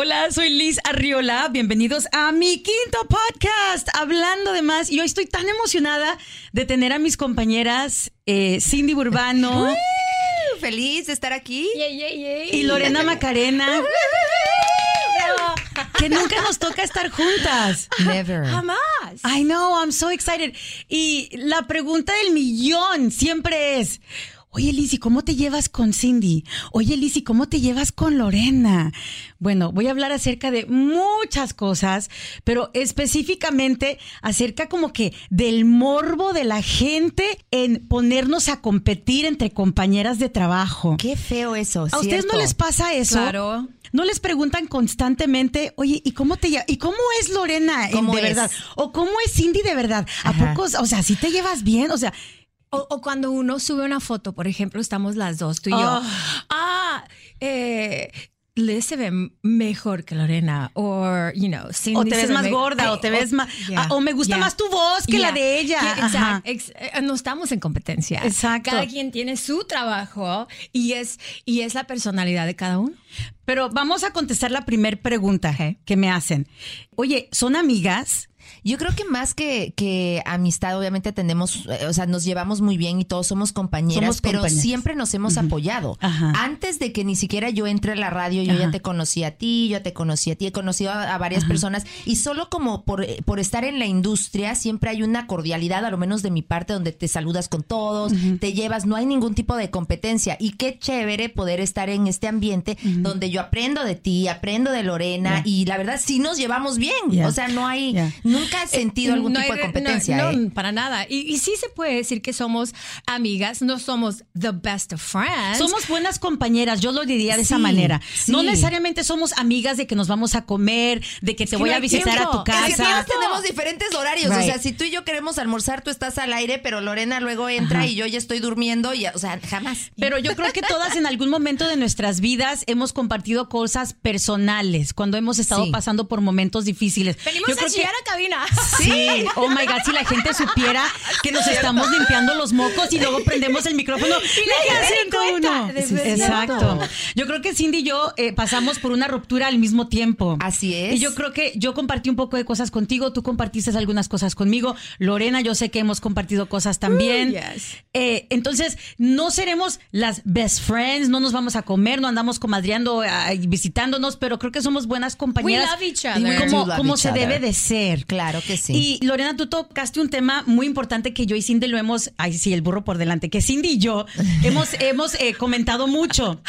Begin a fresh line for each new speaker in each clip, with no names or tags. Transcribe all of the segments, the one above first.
Hola, soy Liz Arriola. Bienvenidos a mi quinto podcast, hablando de más. Y hoy estoy tan emocionada de tener a mis compañeras eh, Cindy Burbano
Feliz de estar aquí.
y Lorena Macarena. que nunca nos toca estar juntas.
Never.
Jamás.
I know, I'm so excited. Y la pregunta del millón siempre es, oye Lizzy, ¿cómo te llevas con Cindy? Oye Lizzy, ¿cómo te llevas con Lorena? Bueno, voy a hablar acerca de muchas cosas, pero específicamente acerca como que del morbo de la gente en ponernos a competir entre compañeras de trabajo.
Qué feo eso.
¿A ustedes no les pasa eso?
Claro.
¿No les preguntan constantemente, oye, ¿y cómo te ¿Y cómo es Lorena en-
¿Cómo
de
es?
verdad? ¿O cómo es Cindy de verdad? ¿A
Ajá.
poco, o sea, si te llevas bien? O sea,
O, o cuando uno sube una foto, por ejemplo, estamos las dos, tú y yo.
Ah.
Ah, eh, Liz se ve mejor que Lorena. O, you know, Cindy
o te ves
ve
más gorda,
Ay,
o te ves más.
yeah,
ah, o me gusta
yeah.
más tu voz que la de ella.
Que-
Ajá.
exact- ex- eh, no estamos en competencia.
Exacto.
Cada quien tiene su trabajo y es, y es la personalidad de cada uno.
Pero vamos a contestar la primer pregunta que me hacen. Oye, ¿son amigas?
Yo creo que más que, que amistad, obviamente tenemos, eh, o sea, nos llevamos muy bien y todos somos compañeras,
Somos
pero
compañeras.
siempre nos hemos apoyado.
Ajá.
Antes de que ni siquiera yo entre a la radio, yo
Ajá.
ya te conocí a ti, yo te conocí a ti, he conocido a, a varias personas y solo como por, eh, por estar en la industria siempre hay una cordialidad, a lo menos de mi parte, donde te saludas con todos, te llevas, no hay ningún tipo de competencia y qué chévere poder estar en este ambiente donde yo aprendo de ti, aprendo de Lorena y la verdad sí nos llevamos bien,
Yeah.
o sea, no hay,
Yeah.
Nunca he sentido algún
No
tipo
hay
de competencia.
No,
¿eh?
para nada. Y, y sí se puede decir que somos amigas, no somos the best of friends.
Somos buenas compañeras, yo lo diría de esa manera.
sí.
No necesariamente somos amigas de que nos vamos a comer, de que te voy a visitar a tu
Es
Es que
casa.
todos tenemos diferentes horarios.
Right.
O sea, si tú y yo queremos almorzar, tú estás al aire, pero Lorena luego entra y yo ya estoy durmiendo. Y, o sea, jamás.
Pero yo creo que todas en algún momento de nuestras vidas hemos compartido cosas personales cuando hemos estado
Sí.
pasando por momentos difíciles.
Venimos
Yo
a
creo que-
a cabina.
Sí, oh my God, si la gente supiera que nos estamos limpiando los mocos y luego prendemos el micrófono y
da cuenta.
uno. Exacto. Yo creo que Cindy y yo eh, pasamos por una ruptura al mismo tiempo.
Así es.
Y yo creo que yo compartí un poco de cosas contigo, tú compartiste algunas cosas conmigo. Lorena, yo sé que hemos compartido cosas también.
Uh, yes.
Eh, entonces, no seremos las best friends, no nos vamos a comer, no andamos comadreando, ah, visitándonos, pero creo que somos buenas compañeras.
We love each other.
Como, como se
other.
debe de ser.
Claro que sí.
Y Lorena, tú tocaste un tema muy importante que yo y Cindy lo hemos, ay sí, el burro por delante, que Cindy y yo hemos, hemos eh, comentado mucho.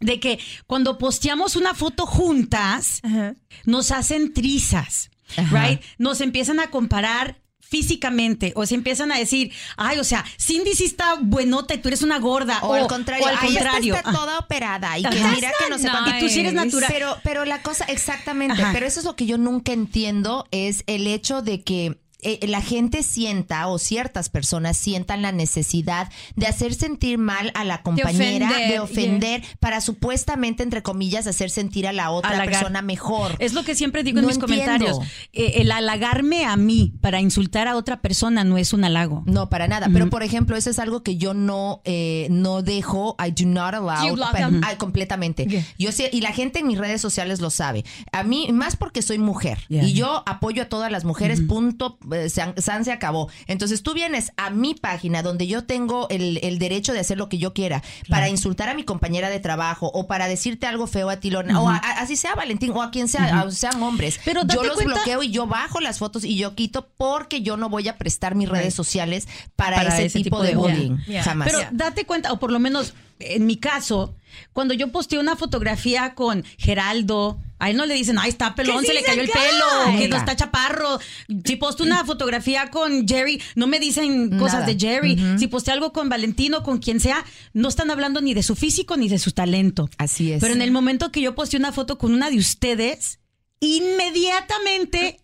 De que cuando posteamos una foto juntas,
Ajá.
nos hacen trizas,
Ajá.
right? Nos empiezan a comparar físicamente o se empiezan a decir, ay, o sea, Cindy sí está buenota y tú eres una gorda.
o, al contrario,
o al
"Ay, esta
contrario.
está toda operada y que mira que no
not
Y tú sí eres
nice.
natural.
Pero, pero la cosa, exactamente,
Ajá.
pero eso es lo que yo nunca entiendo, es el hecho de que eh, la gente sienta o ciertas personas sientan la necesidad de hacer sentir mal a la compañera, de ofender,
ofender,
para supuestamente, entre comillas, hacer sentir a la otra persona mejor.
Es lo que siempre digo en mis
entiendo.
comentarios. Eh, el halagarme a mí para insultar a otra persona no es un halago.
No, para nada. Pero, por ejemplo, eso es algo que yo no, eh, no dejo. I do not allow. Ah, completamente.
Yeah.
Yo sé, y la gente en mis redes sociales lo sabe. A mí, más porque soy mujer.
Yeah.
Y yo apoyo a todas las mujeres, punto. Eh, San, San se acabó. Entonces tú vienes a mi página donde yo tengo el, el derecho de hacer lo que yo quiera para insultar a mi compañera de trabajo o para decirte algo feo a ti, Lorna, o a- a- así sea Valentín, o a quien sea, a- sean hombres.
Pero
yo los
cuenta-
bloqueo y yo bajo las fotos y yo quito porque yo no voy a prestar mis redes sociales para,
Para
ese,
ese
tipo,
tipo
de
de-
bullying.
Yeah. Yeah.
Jamás.
Pero date cuenta, o por lo menos en mi caso, cuando yo posteé una fotografía con Geraldo, a él no le dicen, ay, está pelón, se le cayó el pelo, que no está chaparro. Si posteo una fotografía con Jerry, no me dicen cosas de Jerry. Si posteo algo con Valentino, con quien sea, no están hablando ni de su físico ni de su talento.
Así es.
Pero en el momento que yo posteé una foto con una de ustedes, inmediatamente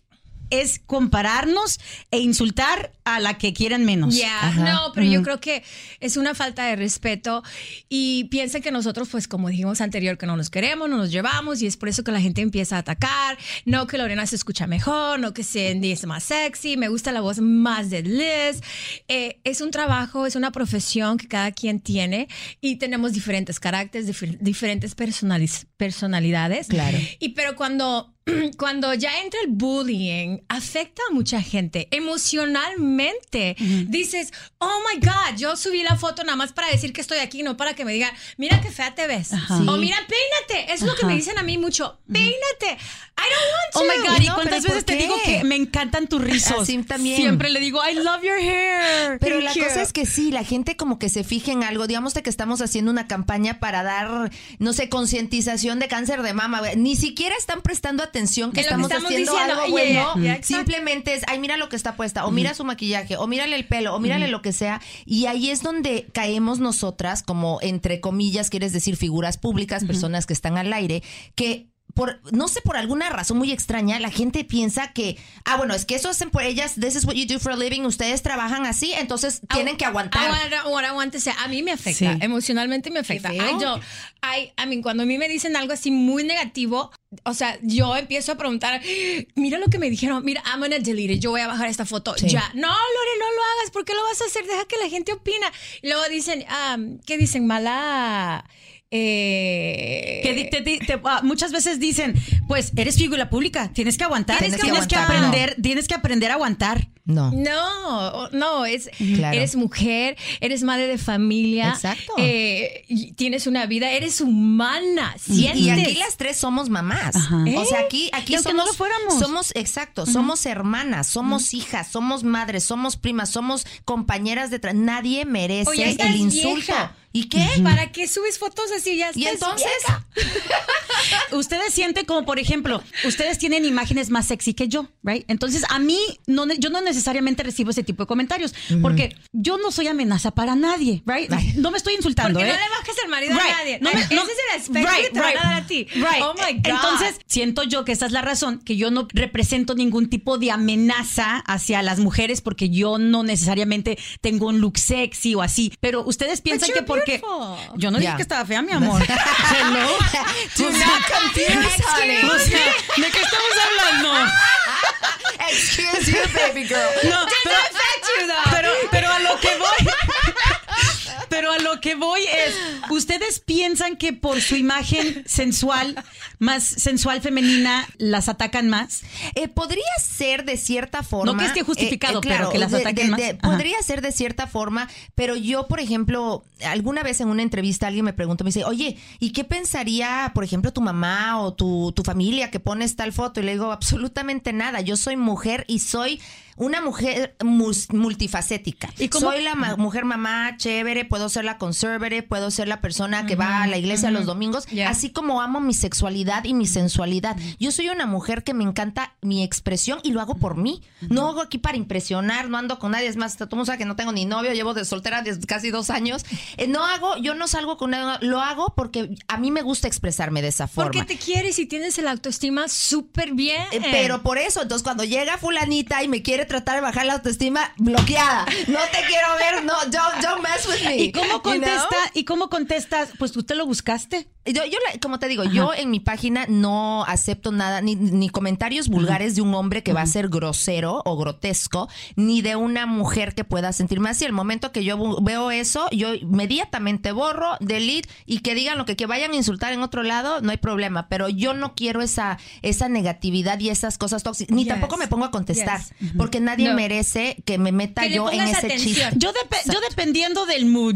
es compararnos e insultar a la que quieran menos.
Ya,
Ajá.
no, pero yo creo que es una falta de respeto y piensa que nosotros, pues como dijimos anterior, que no nos queremos, no nos llevamos y es por eso que la gente empieza a atacar. No que Lorena se escucha mejor, no que Cindy es más sexy, me gusta la voz más de Liz. Eh, es un trabajo, es una profesión que cada quien tiene y tenemos diferentes caracteres, dif- diferentes personaliz- personalidades.
Claro.
Y pero cuando, cuando ya entra el bullying, afecta a mucha gente emocionalmente. Dices, oh my God, yo subí la foto nada más para decir que estoy aquí, no para que me digan, mira qué fea te ves.
Ajá.
O mira, peínate. Es lo que
Ajá.
me dicen a mí mucho. Peínate. I don't want to.
Oh my God, ¿y
No,
cuántas veces
¿por
te digo que me encantan tus rizos?
Así también.
Siempre le digo, I love your hair.
Pero
Thank
la
you.
cosa es que sí, la gente como que se fija en algo. Digamos de que estamos haciendo una campaña para dar, no sé, concientización de cáncer de mama. güey. Ni siquiera están prestando atención que estamos, haciendo
diciendo.
algo bueno.
yeah, yeah, exacto.
Simplemente es, ay, mira lo que está puesta, o mira su maquillaje, o mírale el pelo, o mírale lo que sea. Y ahí es donde caemos nosotras, como entre comillas, quieres decir figuras públicas, personas que están al aire, que por, no sé, por alguna razón muy extraña, la gente piensa que, ah, bueno, es que eso hacen por ellas, this is what you do for a living, ustedes trabajan así, entonces tienen que aguantar.
Ahora, ahora aguántese. A mí me afecta,
Sí.
emocionalmente me afecta. Ay, yo, ay, a mí, cuando a mí me dicen algo así muy negativo, o sea, yo empiezo a preguntar, mira lo que me dijeron, mira, I'm gonna delete it, yo voy a bajar esta foto.
Sí.
Ya, no, Lore, no lo hagas, ¿por qué lo vas a hacer? Deja que la gente opina. Y luego dicen, ah, ¿qué dicen? Mala... Eh,
Que te- te- te- ah, muchas veces dicen, pues eres figura pública, tienes que aguantar,
Tienes
tienes,
que
aprender, tienes que aprender a aguantar.
No.
No, no, es,
Claro.
eres mujer, eres madre de familia,
Exacto.
eh, y tienes una vida, eres humana,
Y,
sientes.
y aquí las tres somos mamás.
Ajá.
O sea, aquí, aquí
Y aunque
somos,
no lo fuéramos.
somos, exacto, somos hermanas, somos hijas, somos madres, somos primas, somos compañeras de tra- Nadie merece
Oye,
el insulto.
vieja.
¿Y qué?
¿Para qué subes fotos así? Ya
Y
estás
entonces,
vieja.
Ustedes sienten como, por ejemplo, ustedes tienen imágenes más sexy que yo, right? Entonces, a mí, no, yo no necesariamente recibo ese tipo de comentarios, porque yo no soy amenaza para nadie, right? No me estoy insultando,
Porque
¿eh?
no le bajes el marido
Right.
a nadie.
No me-
Ese
no-
es el aspecto
Right,
que te van
right,
a dar a ti.
right.
Oh my God.
Entonces, siento yo que esa es la razón, que yo no represento ningún tipo de amenaza hacia las mujeres porque yo no necesariamente tengo un look sexy o así. Pero ustedes piensan
you're
que porque.
beautiful.
Yo no dije que estaba fea, mi amor. Hello.
Do not confuse, honey.
¿De qué estamos hablando?
Excuse you, baby girl.
No, pero,
affect you, though.
pero, pero a lo que voy. Pero a lo que voy es, ¿ustedes piensan que por su imagen sensual, más sensual femenina, las atacan más?
Eh, podría ser de cierta forma.
No que esté justificado, pero que las
de-
ataquen
de-
más.
de- podría ser de cierta forma, pero yo, por ejemplo, alguna vez en una entrevista alguien me preguntó, me dice, oye, ¿y qué pensaría, por ejemplo, tu mamá o tu, tu familia que pones tal foto? Y le digo, absolutamente nada. Yo soy mujer y soy una mujer multifacética.
¿Y cómo-
Soy la ma- mujer mamá chévere, puedo ser la conservative, puedo ser la persona que va a la iglesia los domingos,
Ya.
así como amo mi sexualidad y mi sensualidad. Yo soy una mujer que me encanta mi expresión y lo hago por mí. No hago aquí para impresionar, no ando con nadie. Es más, todo el mundo sabe que no tengo ni novio, llevo de soltera desde casi dos años. Eh, no hago, yo no salgo con nadie, lo hago porque a mí me gusta expresarme de esa forma.
Porque te quieres y tienes el autoestima súper bien.
Eh, Pero por eso, entonces cuando llega fulanita y me quiere tratar de bajar la autoestima, bloqueada. No te quiero ver, no, don't, don't mess with me.
¿Y cómo
You know?
contesta? ¿Y cómo contestas? Pues tú te lo buscaste.
Yo, yo como te digo, yo en mi página no acepto nada, ni, ni comentarios vulgares de un hombre que va a ser grosero o grotesco, ni de una mujer que pueda sentirme así. El momento que yo veo eso, yo inmediatamente borro, delete y que digan lo que, que vayan a insultar en otro lado, no hay problema. Pero yo no quiero esa, esa negatividad y esas cosas tóxicas, ni
Yes.
tampoco me pongo a contestar,
Yes.
porque nadie
No.
merece que me meta
Que
yo en ese
atención.
chiste.
Yo, depe- yo dependiendo del mood.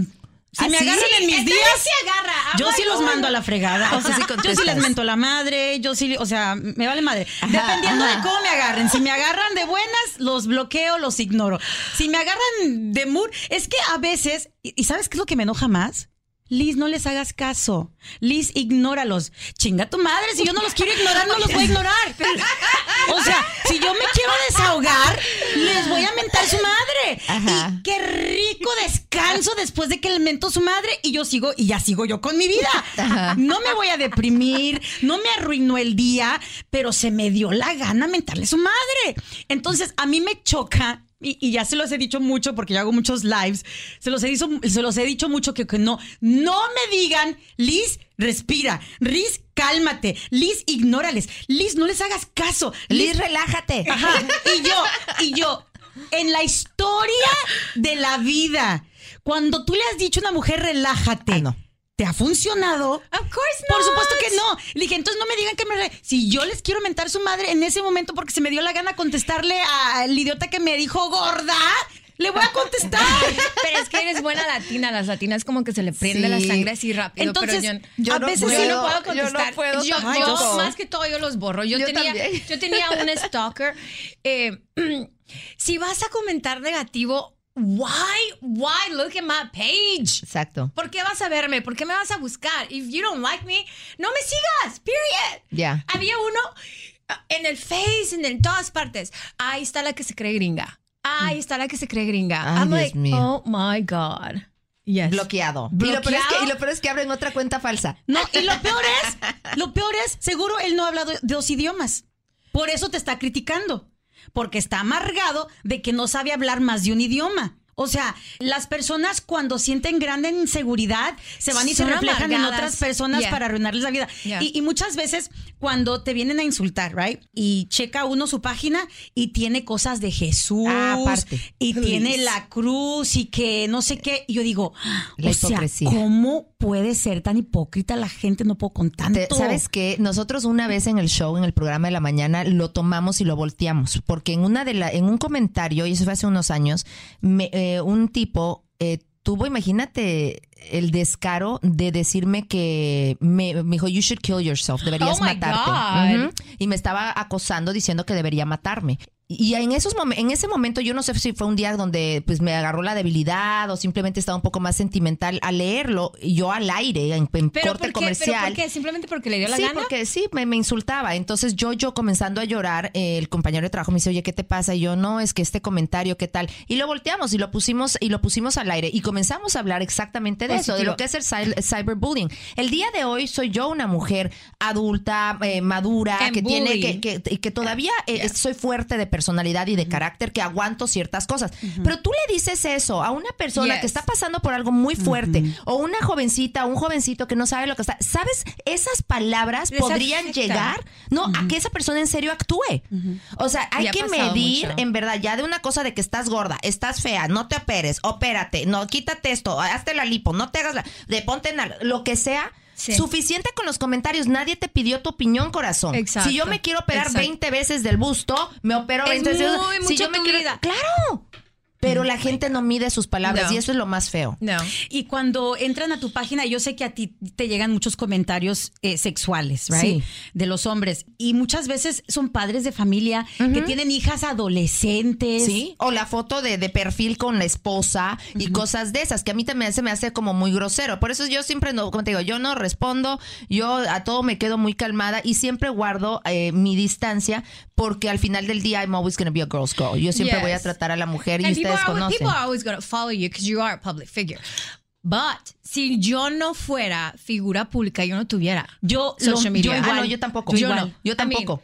Si
¿Ah,
me
sí?
agarran en mis días,
se agarra. I'm
yo sí los mando a la fregada. O
Ah,
sea,
sí
yo sí les mento la madre, yo sí, o sea, me vale madre. Dependiendo
ajá.
de cómo me agarren. Si me agarran de buenas, los bloqueo, los ignoro. Si me agarran de mood, es que a veces, y y ¿sabes qué es lo que me enoja más? Liz, no les hagas caso. Liz, ignóralos. Chinga tu madre, si yo no los quiero ignorar, no los voy a ignorar. O sea, si yo me quiero desahogar, les voy a mentar su madre.
Ajá.
Y qué rico descanso después de que le mentó su madre y yo sigo, y ya sigo yo con mi vida.
Ajá.
No me voy a deprimir, no me arruinó el día, pero se me dio la gana mentarle su madre. Entonces, a mí me choca. Y, y ya se los he dicho mucho porque yo hago muchos lives. Se los he dicho, se los he dicho mucho que, que no, no me digan, Liz, respira. Liz, cálmate. Liz, ignórales. Liz, no les hagas caso.
Liz, relájate.
Ajá. Y yo, y yo, en la historia de la vida, cuando tú le has dicho a una mujer, relájate.
Ah, no.
¿Te ha funcionado?
Of course
Por
not.
supuesto que no. Le dije, entonces no me digan que me... re- Si yo les quiero mentar su madre en ese momento porque se me dio la gana contestarle al idiota que me dijo gorda, le voy a contestar.
Pero es que eres buena latina, las latinas como que se le prende la
Sí.
sangre así rápido.
Entonces,
pero yo,
yo
a
no
veces
yo
puedo.
no puedo
yo no
contestar.
puedo
Yo- yo, más que todo, yo los borro. Yo,
Yo
tenía,
también.
yo tenía un stalker. eh, si vas a comentar negativo, why, why look at my page?
Exacto.
¿Por qué vas a verme? ¿Por qué me vas a buscar? If you don't like me, no me sigas. Period.
Ya.
Había uno uh, en el Face, en, en todas partes. Ahí está la que se cree gringa. Ahí está la que se cree gringa.
Ay,
I'm
Dios
like,
mío.
oh my God. Yes.
Bloqueado. Y lo, peor es que,
¿Bloqueado?
y lo peor es que abren otra cuenta falsa.
No, y lo peor es, lo peor es, seguro él no habla de dos idiomas. Por eso te está criticando. Porque está amargado de que no sabe hablar más de un idioma. O sea, las personas cuando sienten grande inseguridad se van y se reflejan en otras personas
Yeah.
para arruinarles la vida.
Yeah.
Y, y muchas veces cuando te vienen a insultar, right? Y checa uno su página y tiene cosas de Jesús
Ah, aparte.
y
Please.
tiene la cruz y que no sé qué. Y yo digo,
La
o sea. ¿cómo puede ser tan hipócrita la gente? No puedo con tanto.
¿Sabes qué? Nosotros una vez en el show, en el programa de la mañana, lo tomamos y lo volteamos. Porque en una de la, en un comentario, y eso fue hace unos años, me- eh, un tipo eh, tuvo, imagínate, el descaro de decirme que me, me dijo, you should kill yourself, deberías
Oh
matarte. Y me estaba acosando diciendo que debería matarme. Y en esos en ese momento yo no sé si fue un día donde pues me agarró la debilidad o simplemente estaba un poco más sentimental al leerlo y yo al aire en, en
¿Pero
corte
por, qué? ¿Pero
comercial.
por qué? ¿Simplemente porque le dio la
sí,
gana?
porque sí, me, me insultaba. Entonces yo, yo comenzando a llorar, eh, el compañero de trabajo me dice, oye, ¿qué te pasa? Y yo, no, es que este comentario, ¿qué tal? Y lo volteamos y lo pusimos, y lo pusimos al aire y comenzamos a hablar exactamente de eso, de lo que es el cy- cyberbullying. El día de hoy soy yo una mujer adulta, eh, madura, que tiene, que, que, que todavía eh, soy fuerte de personalidad y de carácter, que aguanto ciertas cosas. Pero tú le dices eso a una persona
Yes.
que está pasando por algo muy fuerte, o una jovencita, un jovencito que no sabe lo que está. ¿Sabes? Esas palabras
Les
podrían
afecta.
llegar, no, a que esa persona en serio actúe. O sea, hay que medir,
mucho.
en verdad, ya de una cosa de que estás gorda, estás fea, no te operes, opérate, no, quítate esto, hazte la lipo, no te hagas la, de ponte en la- lo que sea.
Sí.
Suficiente con los comentarios. Nadie te pidió tu opinión, corazón.
Exacto.
Si yo me quiero operar
Exacto.
20 veces del busto, me opero
Es
20 veces.
muy
si yo me quiero-. Claro. Pero la gente no mide sus palabras
No.
y eso es lo más feo.
No.
Y cuando entran a tu página, yo sé que a ti te llegan muchos comentarios eh, sexuales, right?
Sí.
De los hombres. Y muchas veces son padres de familia que tienen hijas adolescentes.
Sí, o la foto de, de perfil con la esposa y cosas de esas, que a mí también se me hace como muy grosero. Por eso yo siempre, no, como te digo, yo no respondo, yo a todo me quedo muy calmada y siempre guardo eh, mi distancia porque al final del día I'm always going to be a girl's girl. Yo siempre
Yes.
voy a tratar a la mujer y
And
ustedes
people are,
conocen.
people are always going to follow you because you are a public figure. But si yo no fuera figura pública, yo no tuviera
Yo,
social
lo-
media.
yo
Ah,
igual.
no, yo tampoco.
Yo
Yo,
igual.
no, yo
I mean,
tampoco.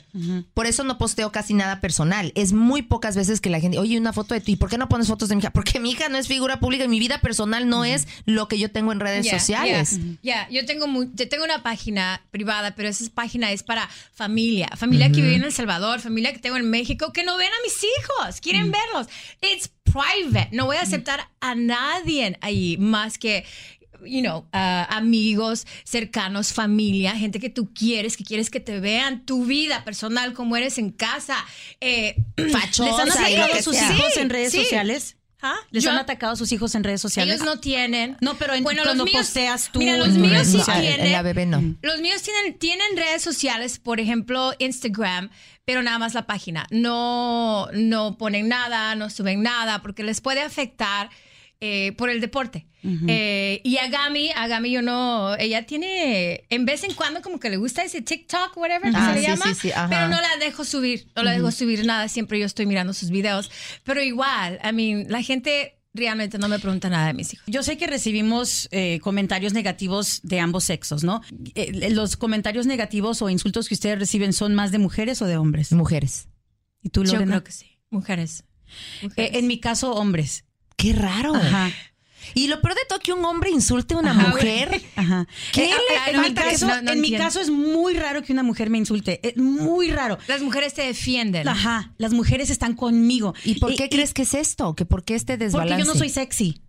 Por eso no posteo casi nada personal. Es muy pocas veces que la gente, oye, una foto de ti, ¿por qué no pones fotos de mi hija? Porque mi hija no es figura pública y mi vida personal no es lo que yo tengo en redes
Yeah,
sociales.
Yeah, yeah. yo tengo mu- yo tengo una página privada, pero esa página es para familia, familia que vive en El Salvador, familia que tengo en México que no ven a mis hijos, quieren verlos. It's private. No voy a aceptar a nadie ahí más que you know, uh, amigos cercanos, familia, gente que tú quieres, que quieres que te vean tu vida personal, como eres en casa. Eh,
Fachosa
¿Les han atacado sus
sea.
hijos
Sí,
en redes
sí.
sociales?
¿Ah?
¿Les
Yo-
han atacado a sus hijos en redes sociales?
Ellos no tienen.
No, pero en-
Bueno,
cuando
los míos-
posteas tú
Mira, los
en
míos sí
No,
tienen.
en la bebé no.
Los míos tienen, tienen redes sociales, por ejemplo, Instagram, pero nada más la página. No, no ponen nada, no suben nada, porque les puede afectar eh, por el deporte. Eh, y a Gami, a Gami yo no, ella tiene, en vez en cuando como que le gusta ese TikTok, whatever, que
Ah,
se le
sí,
llama,
sí, sí,
pero no la dejo subir, no la dejo subir nada, siempre yo estoy mirando sus videos. Pero igual, I mean, la gente realmente no me pregunta nada de mis hijos.
Yo sé que recibimos eh, comentarios negativos de ambos sexos, ¿no? Eh, ¿Los comentarios negativos o insultos que ustedes reciben son más de mujeres o de hombres?
Mujeres.
¿Y tú,
Yo
Lorena?
creo que sí. Mujeres.
Eh,
Mujeres.
en mi caso, hombres.
Qué raro.
Ajá.
Y lo peor de todo que un hombre insulte a una
Ajá,
mujer.
Ajá.
¿Qué
Eh,
le
en mi caso,
No, no
en mi caso es muy raro que una mujer me insulte. Es muy raro.
Las mujeres te defienden.
Ajá. Las mujeres están conmigo.
¿Y por qué crees que es esto? ¿Que por qué este
Porque
desbalance?
yo no soy sexy.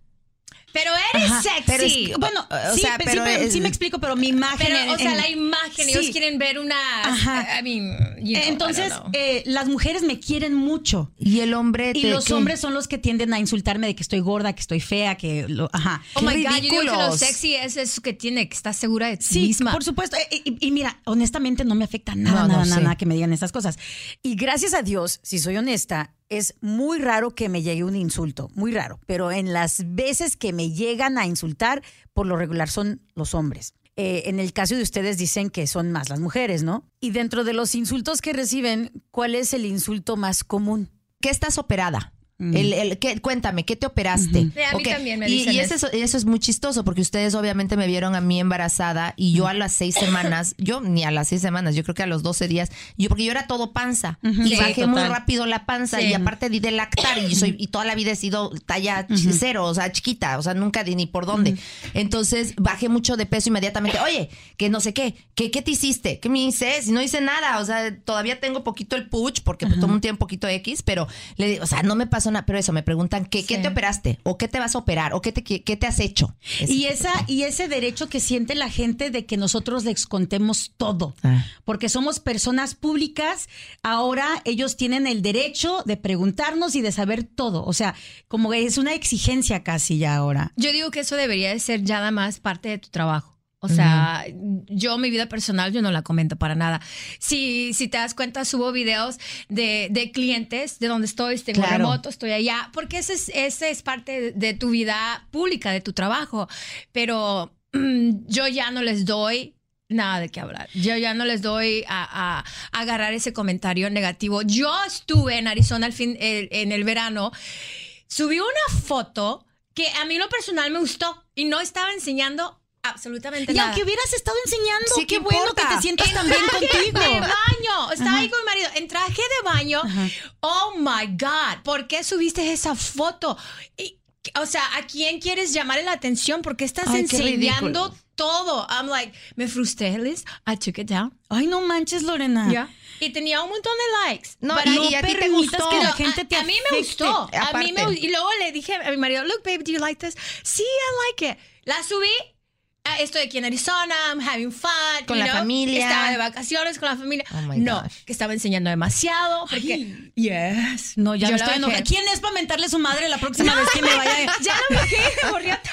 Pero eres
Ajá,
sexy.
pero es-
Bueno,
O
sí,
sea,
pe-
pero
sí, pero
es-
sí me explico, pero mi imagen.
Pero,
en-
o sea,
en-
la imagen, ellos
Sí.
quieren ver una.
Ajá.
I mean, you know,
Entonces,
I
eh, las mujeres me quieren mucho.
Y el hombre
Y los
¿qué?
hombres son los que tienden a insultarme de que estoy gorda, que estoy fea, que lo, ajá.
Oh
qué
my God, yo digo que lo sexy es eso que tiene, que estás segura de ti
Sí,
misma.
por supuesto. Eh, Y, y mira, honestamente no me afecta nada,
No, no,
nada, nada, nada que me digan estas cosas. Y gracias a Dios, si soy honesta, es muy raro que me llegue un insulto, muy raro. Pero en las veces que me llegan a insultar, por lo regular son los hombres. Eh, en el caso de ustedes dicen que son más las mujeres, ¿no? Y dentro de los insultos que reciben, ¿cuál es el insulto más común?
¿Qué estás operada? El, el- ¿qué- cuéntame, ¿qué te operaste?
Sí, a mí
¿O qué?
también me
y,
dicen
y eso, es- eso. es muy chistoso porque ustedes obviamente me vieron a mí embarazada y yo a las seis semanas, yo ni a las seis semanas, yo creo que a los 12 días, yo porque yo era todo panza y
Sí,
bajé muy rápido la panza
Sí.
y aparte di de lactar y soy y toda la vida he sido talla cero, o sea, chiquita, o sea, nunca di ni por dónde. Entonces bajé mucho de peso inmediatamente. Oye, que no sé qué, que qué te hiciste, qué me hice, si no hice nada, o sea, todavía tengo poquito el puch porque pues, tomo un tiempo poquito X, pero le digo, o sea, no me pasó pero eso me preguntan ¿qué, te operaste o qué te vas a operar o qué te qué, qué te has hecho.
Y esa y ese derecho que siente la gente de que nosotros les contemos todo,
Ah.
porque somos personas públicas, ahora ellos tienen el derecho de preguntarnos y de saber todo, o sea, como que es una exigencia casi ya ahora.
Yo digo que eso debería de ser ya nada más parte de tu trabajo. O sea, yo mi vida personal yo no la comento para nada. Si, si te das cuenta, subo videos de, de clientes, de donde estoy, tengo
Claro.
remoto, estoy allá, porque ese es, ese es parte de, tu vida pública, de tu trabajo. Pero mm, yo ya no les doy nada de qué hablar. Yo ya no les doy a, a- a agarrar ese comentario negativo. Yo estuve en Arizona al fin, el- en el verano, subí una foto que a mí lo personal me gustó y no estaba enseñando absolutamente
Y
nada.
aunque hubieras estado enseñando,
Sí,
qué
¿qué
bueno
importa?
que te sientas
En
tan bien
traje
contigo.
de baño. Estaba ahí con mi marido. En traje de baño. Oh my God. ¿Por qué subiste esa foto? Y, o sea, ¿a quién quieres llamarle la atención? ¿Por qué estás
Ay, qué
enseñando
ridículo.
todo? I'm like, me frustré, Liz. I took it down.
Ay, no manches, Lorena.
Ya. Y tenía un montón de likes.
No,
But
y-
I-
y a ti te gustó.
que la
no,
gente
a,
te
a mí me gustó. A mí me Y luego le dije a mi marido, look, baby, do you like this? Sí, I like it. La subí. Ah, Estoy aquí en Arizona, I'm having fun.
Con la
know,
familia.
Estaba de vacaciones con la familia.
Oh my
no,
gosh.
que estaba enseñando demasiado. Porque, yes.
No, ya
Yo
me estoy. ¿Quién es para mentarle a su madre la próxima vez que me vaya?
Ya la bajé, gorriata.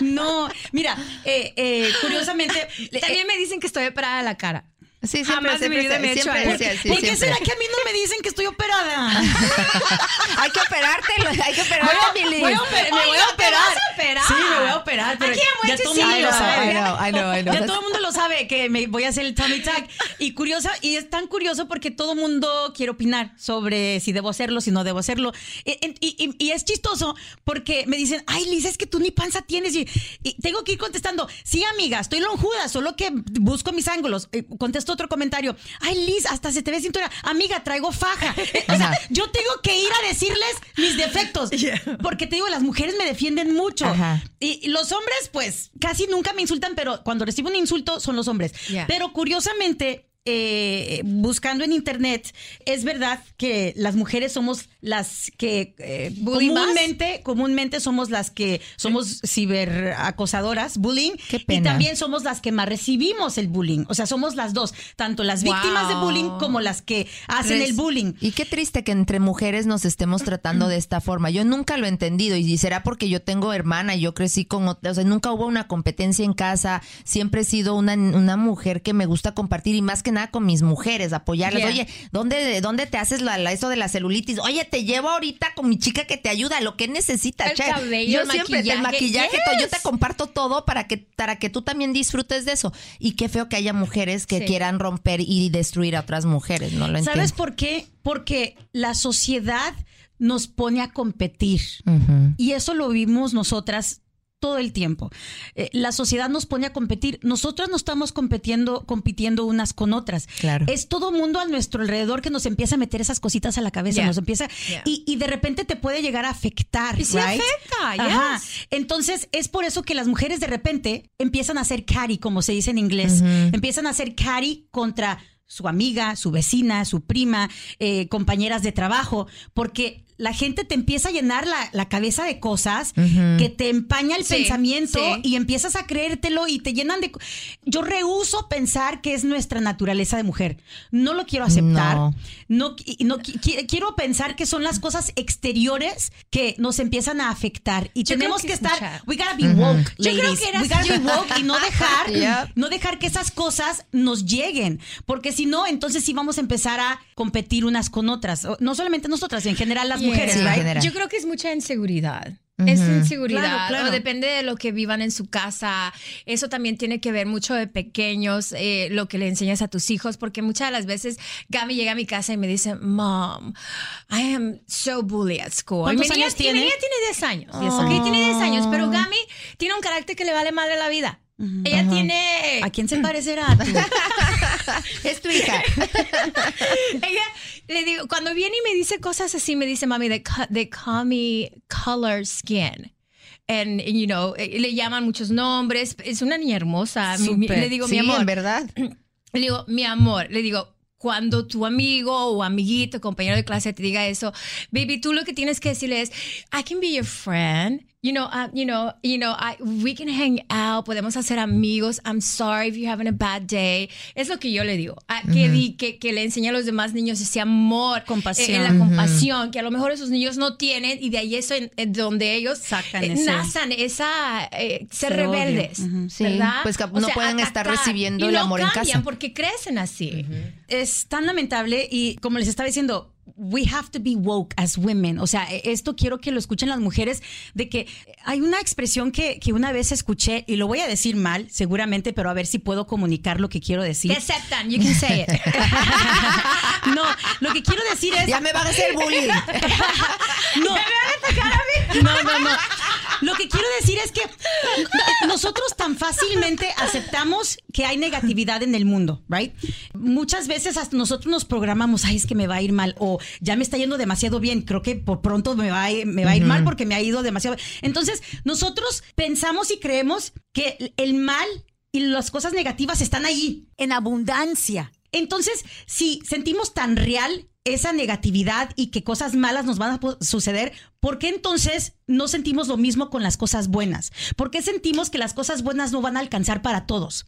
No, mira, eh, eh, curiosamente. eh,
También me dicen que estoy operada de la cara.
Sí, siempre,
Jamás mi
siempre,
vida me he hecho
siempre
¿Por qué será que a mí no me dicen que estoy operada?
hay que operarte, hay que
Voy
operarte,
a-
Billy.
voy a oper- me voy a
¿te
operar.
vas a operar?
Sí, me voy a operar. Pero
Aquí
ya todo el mundo lo sabe.
I know, I know, I know.
Ya todo el mundo lo sabe que me voy a hacer el tummy tuck. Y curiosa, y es tan curioso porque todo el mundo quiere opinar sobre si debo hacerlo, si no debo hacerlo. Y, y- y- y es chistoso porque me dicen, ay, Lisa, es que tú ni panza tienes. Y, y tengo que ir contestando, sí, amiga, estoy lonjuda, solo que busco mis ángulos. Eh, contesto otro comentario, ay, Liz, hasta se te ve cintura. Amiga, traigo faja. Eh, o sea, yo tengo que ir a decirles mis defectos. Porque te digo, las mujeres me defienden mucho.
Ajá.
Y y los hombres, pues, casi nunca me insultan, pero cuando recibo un insulto son los hombres.
Yeah.
Pero curiosamente, eh, buscando en internet, es verdad que las mujeres somos las que eh, comúnmente, comúnmente somos las que somos ciberacosadoras, bullying,
Qué
y también somos las que más recibimos el bullying. O sea, somos las dos, tanto las víctimas de bullying como las que hacen
Res-
el bullying.
Y qué triste que entre mujeres nos estemos tratando de esta forma. Yo nunca lo he entendido y será porque yo tengo hermana y yo crecí con, o sea, nunca hubo una competencia en casa. Siempre he sido una, una mujer que me gusta compartir y más que nada con mis mujeres, apoyarlas.
Yeah.
Oye, ¿dónde, ¿dónde te haces la, la- eso de la celulitis? Oye, te llevo ahorita con mi chica que te ayuda, lo que necesita.
El
che.
cabello,
yo
el
siempre
maquillaje,
maquillaje, todo, yo te comparto todo para que, para que tú también disfrutes de eso. Y qué feo que haya mujeres que
Sí.
quieran romper y destruir a otras mujeres, no lo entiendo.
¿Sabes por qué? Porque la sociedad nos pone a competir. Y eso lo vimos nosotras todo el tiempo. Eh, la sociedad nos pone a competir. Nosotras no estamos compitiendo, compitiendo unas con otras.
Claro.
Es todo mundo a nuestro alrededor que nos empieza a meter esas cositas a la cabeza.
Yeah.
Nos empieza.
Yeah.
Y, y de repente te puede llegar a afectar.
Y sí afecta,
Ajá.
yes.
Entonces, es por eso que las mujeres de repente empiezan a hacer carry, como se dice en inglés. Empiezan a hacer carry contra su amiga, su vecina, su prima, eh, compañeras de trabajo, porque la gente te empieza a llenar la, la cabeza de cosas que te empaña el
Sí,
pensamiento
sí.
y empiezas a creértelo y te llenan de... Yo rehuso pensar que es nuestra naturaleza de mujer. No lo quiero aceptar.
No.
No, no qui- quiero pensar que son las cosas exteriores que nos empiezan a afectar y
Yo creo
tenemos
que
que,
es
estar we gotta be woke
Yo creo
ladies.
que eras-
we gotta be
yo-
woke y no dejar
Yep.
no dejar que esas cosas nos lleguen porque si no entonces sí vamos a empezar a competir unas con otras no solamente nosotras en general las. Mujeres
Sí,
right?
Yo creo que es mucha inseguridad. Es inseguridad.
Claro, claro.
O depende de lo que vivan en su casa. Eso también tiene que ver mucho de pequeños, eh, lo que le enseñas a tus hijos, porque muchas de las veces Gami llega a mi casa y me dice, Mom, I am so bully at school.
¿Cuántos
y mi niña,
años
y mi
tiene?
niña tiene 10 años. 10 ok, tiene 10 años, pero Gami tiene un carácter que le vale madre la vida. Ella tiene...
¿A quién se parecerá tú?
Es tu hija.
Ella, le digo, cuando viene y me dice cosas así, me dice, mami, they, ca- they call me color skin. And, you know, eh, le llaman muchos nombres. Es una niña hermosa. Mi- mi-
Súper.
le digo,
sí,
mi amor.
en verdad.
Le digo, mi amor, le digo, cuando tu amigo o amiguito, compañero de clase te diga eso, baby, tú lo que tienes que decirle es, I can be your friend. You know, uh, you know, you know, I, we can hang out, podemos hacer amigos. I'm sorry if you're having a bad day. Es lo que yo le digo. Que, di- que, que le enseñe a los demás niños ese amor,
Compasión.
eh, en la compasión, que a lo mejor esos niños no tienen y de ahí en, en donde ellos
Sacan
eh,
ese-
nazan esa eh, ser
odio.
rebeldes.
Sí,
¿verdad?
pues que no pueden estar recibiendo
y
el
no
amor en casa.
porque crecen así.
es tan lamentable y como les estaba diciendo, we have to be woke as women. O sea, e- esto quiero que lo escuchen las mujeres, de que hay una expresión que, que una vez escuché y lo voy a decir mal, seguramente, pero a ver si puedo comunicar lo que quiero decir.
Te aceptan, you can say it.
no, lo que quiero decir es...
Ya me van a hacer bullying.
No. No, no, no. Lo que quiero decir es que nosotros tan fácilmente aceptamos que hay negatividad en el mundo, right? Muchas veces hasta nosotros nos programamos, ay, es que me va a ir mal o ya me está yendo demasiado bien, creo que por pronto me va a, ir- me va a ir mal porque me ha ido demasiado. Entonces, nosotros pensamos y creemos que el mal y las cosas negativas están allí, en abundancia. Entonces, si sentimos tan real esa negatividad y que cosas malas nos van a suceder, ¿por qué entonces no sentimos lo mismo con las cosas buenas? ¿Por qué sentimos que las cosas buenas no van a alcanzar para todos?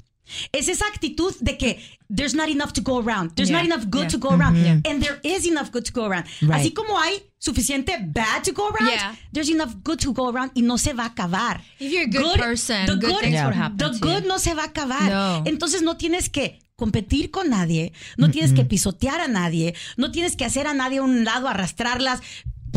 Es esa actitud de que there's not enough to go around. There's
Yeah,
not enough good
yeah.
to go around. And there is enough good to go around.
Right.
Así como hay suficiente bad to go around,
Yeah.
there's enough good to go around y no se va a acabar.
If you're a good person,
the
good happen
The good no se va a acabar.
No.
Entonces no tienes que competir con nadie, no tienes que pisotear a nadie, no tienes que hacer a nadie a un lado, arrastrarlas.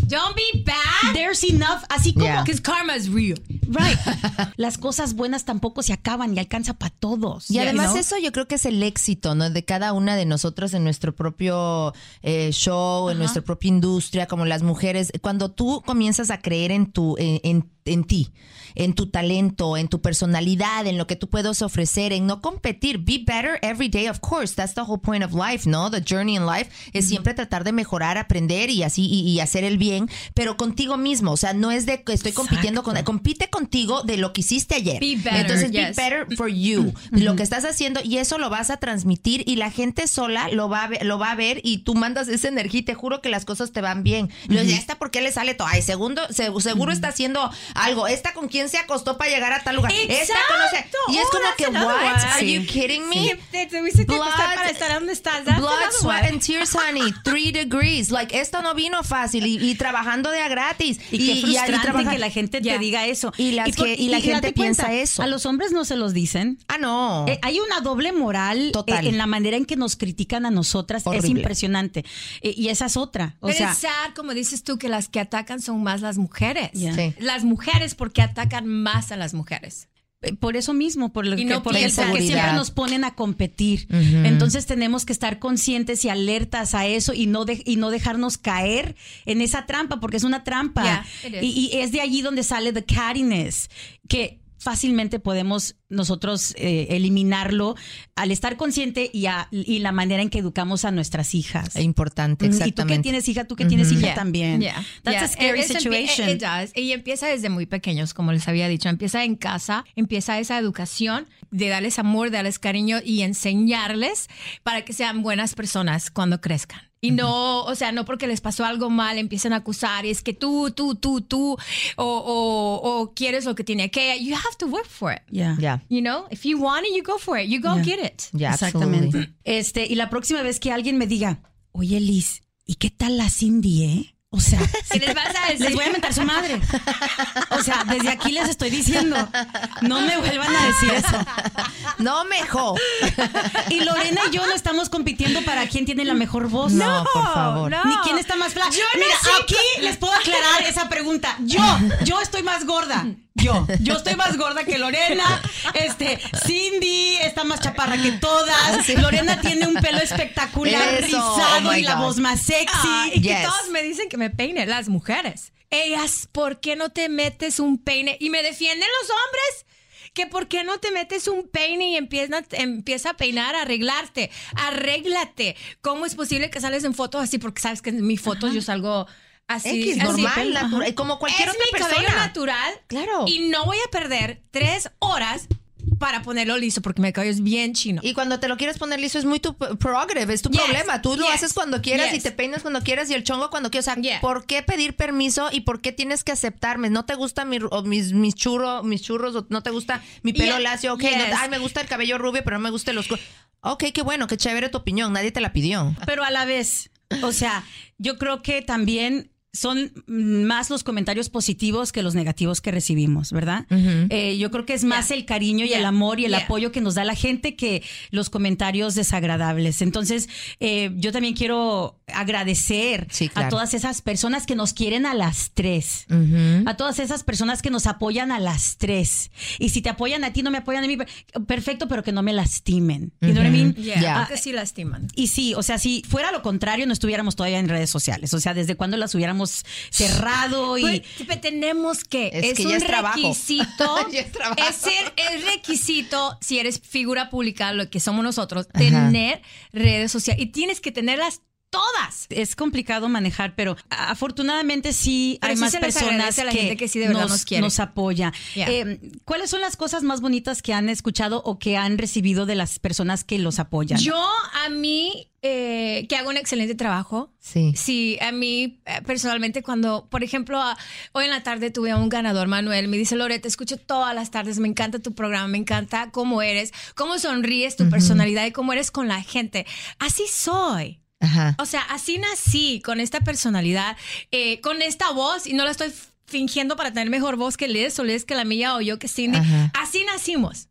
Don't be bad,
There's enough, así como
Yeah.
que
because karma is real.
right. Las cosas buenas tampoco se acaban y alcanza para todos.
Y
you
además
know?
eso yo creo que es el éxito, ¿no? De cada una de nosotros en nuestro propio eh, show, en nuestra propia industria, como las mujeres. Cuando tú comienzas a creer en tu, en, en- en ti, en tu talento, en tu personalidad, en lo que tú puedes ofrecer, en no competir. Be better every day, of course. That's the whole point of life, ¿no? The journey in life es siempre tratar de mejorar, aprender y así, y, y hacer el bien, pero contigo mismo. O sea, no es de que estoy compitiendo con, compite contigo de lo que hiciste ayer.
Be better,
Entonces,
yes.
be better for you, lo que estás haciendo y eso lo vas a transmitir y la gente sola lo va a ver, lo va a ver y tú mandas esa energía y te juro que las cosas te van bien. Y luego, ya está, ¿por qué le sale todo? Ay, segundo, se- seguro está haciendo algo. Esta con quién se acostó para llegar a tal lugar. Esta conoce.
Exacto.
Y es
Oh,
como que, what?
one.
Are
Sí.
you kidding me?
Sí, te tuviste que
Blood-
acostar para estar donde estás. That's
Blood, sweat and tears, honey. Three degrees. Like, esto no vino fácil y, y trabajando de a gratis.
Y qué frustrante
trabajar-
que la gente
Ya.
te diga eso.
Y las
por-
que- y la gente piensa
cuenta,
eso.
A los hombres no se los dicen.
Ah, no.
Eh, hay una doble moral
Total.
eh, en la manera en que nos critican a nosotras. Es
Horrible.
impresionante. Eh, y esa es otra. O
Pero
sea,
es sad, como dices tú, que las que atacan son más las mujeres.
Yeah.
Sí.
Las mujeres porque atacan más a las mujeres.
eh, por eso mismo, por lo
Y
que,
no
siempre nos ponen a competir. Entonces tenemos que estar conscientes y alertas a eso y no, de- y no dejarnos caer en esa trampa, porque es una trampa.
Yeah,
y es de allí donde sale the cattiness, que fácilmente podemos nosotros eh, eliminarlo al estar consciente y, a- y la manera en que educamos a nuestras hijas.
Es importante,
Mm, Y tú
exactamente.
que tienes hija, tú que tienes hija
Yeah,
también.
yeah,
That's
yeah.
a scary
es-
situation.
It, it does. Y empieza desde muy pequeños, como les había dicho. Empieza en casa, empieza esa educación de darles amor, de darles cariño y enseñarles para que sean buenas personas cuando crezcan. Y no, o sea, no porque les pasó algo mal empiezan a acusar y es que tú, tú, tú, tú, o, o, o quieres lo que tiene que. You have to work for it.
Yeah.
Ya,
You know, if you want it, you go for it. You go
Yeah.
get it.
ya,
Exactamente.
absolutely.
Este, y la próxima vez que alguien me diga, oye Liz, ¿y qué tal la Cindy, eh? O sea,
¿Qué les vas a decir?
les voy a mentar su madre. O sea, desde aquí les estoy diciendo, no me vuelvan a decir eso.
No mejor.
Y Lorena y yo no estamos compitiendo para quién tiene la mejor voz.
No, por favor.
no.
Ni quién está más flaca.
Yo
Mira, aquí les puedo aclarar esa pregunta. Yo, yo estoy más gorda. Yo, yo estoy más gorda que Lorena. Este, Cindy está más chaparra que todas. Lorena tiene un pelo espectacular,
Eso,
rizado
oh
y la voz más sexy.
Ah, y que todos me dicen que me peine, las mujeres. Ellas, ¿por qué no te metes un peine? Y me defienden los hombres. Que por qué no te metes un peine y empieza, empieza a peinar, a arreglarte, arréglate. ¿Cómo es posible que sales en fotos así? Porque sabes que en mis fotos yo salgo así.
X,
así.
normal, natural, como cualquier
es
otra
mi
persona.
cabello natural.
Claro.
Y no voy a perder tres horas para ponerlo listo porque mi cabello es bien chino.
Y cuando te lo quieres poner liso es muy tu p- prerogative, es tu
Yes,
problema. Tú lo haces cuando quieras y te peinas cuando quieras y el chongo cuando quieras. O sea. ¿por qué pedir permiso y por qué tienes que aceptarme? ¿No te gusta mi, o mis, mis, churro, mis churros o no te gusta mi pelo lacio? Ok, no- ay, me gusta el cabello rubio, pero no me gusta el oscuro. Ok, qué bueno, qué chévere tu opinión. Nadie te la pidió.
Pero a la vez, o sea, yo creo que también son más los comentarios positivos que los negativos que recibimos, ¿verdad? Eh, yo creo que es más
Yeah.
el cariño y
Yeah.
el amor y el
Yeah.
apoyo que nos da la gente que los comentarios desagradables. Entonces, eh, yo también quiero agradecer
Sí, claro.
a todas esas personas que nos quieren a las tres. A todas esas personas que nos apoyan a las tres. Y si te apoyan a ti, no me apoyan a mí, perfecto, pero que no me lastimen. You know what I mean?
Yeah,
Yeah.
porque sí lastiman.
Y sí, o sea, si fuera lo contrario, no estuviéramos todavía en redes sociales. O sea, desde cuando las hubiéramos cerrado y.
Pues, tenemos que.
Es
Es,
que
un
ya es trabajo.
requisito.
Ya es trabajo.
es, ser- es requisito, si eres figura pública, lo que somos nosotros, tener redes sociales. Y tienes que tenerlas todas.
Es complicado manejar, pero afortunadamente sí
Pero
hay
sí
más personas
a la gente que sí de verdad nos quiere.
apoya.
Yeah.
Eh, ¿Cuáles son las cosas más bonitas que han escuchado o que han recibido de las personas que los apoyan?
Yo, a mí, eh, que hago un excelente trabajo.
Sí.
Sí, a mí eh, personalmente cuando, por ejemplo, a- hoy en la tarde tuve a un ganador, Manuel, me dice, Lore, te escucho todas las tardes, me encanta tu programa, me encanta cómo eres, cómo sonríes, tu personalidad y cómo eres con la gente. Así soy.
Ajá.
O sea, así nací, con esta personalidad, eh, con esta voz, y no la estoy fingiendo para tener mejor voz que Liz, o Liz que la mía, o yo que Cindy.
Ajá.
Así nacimos.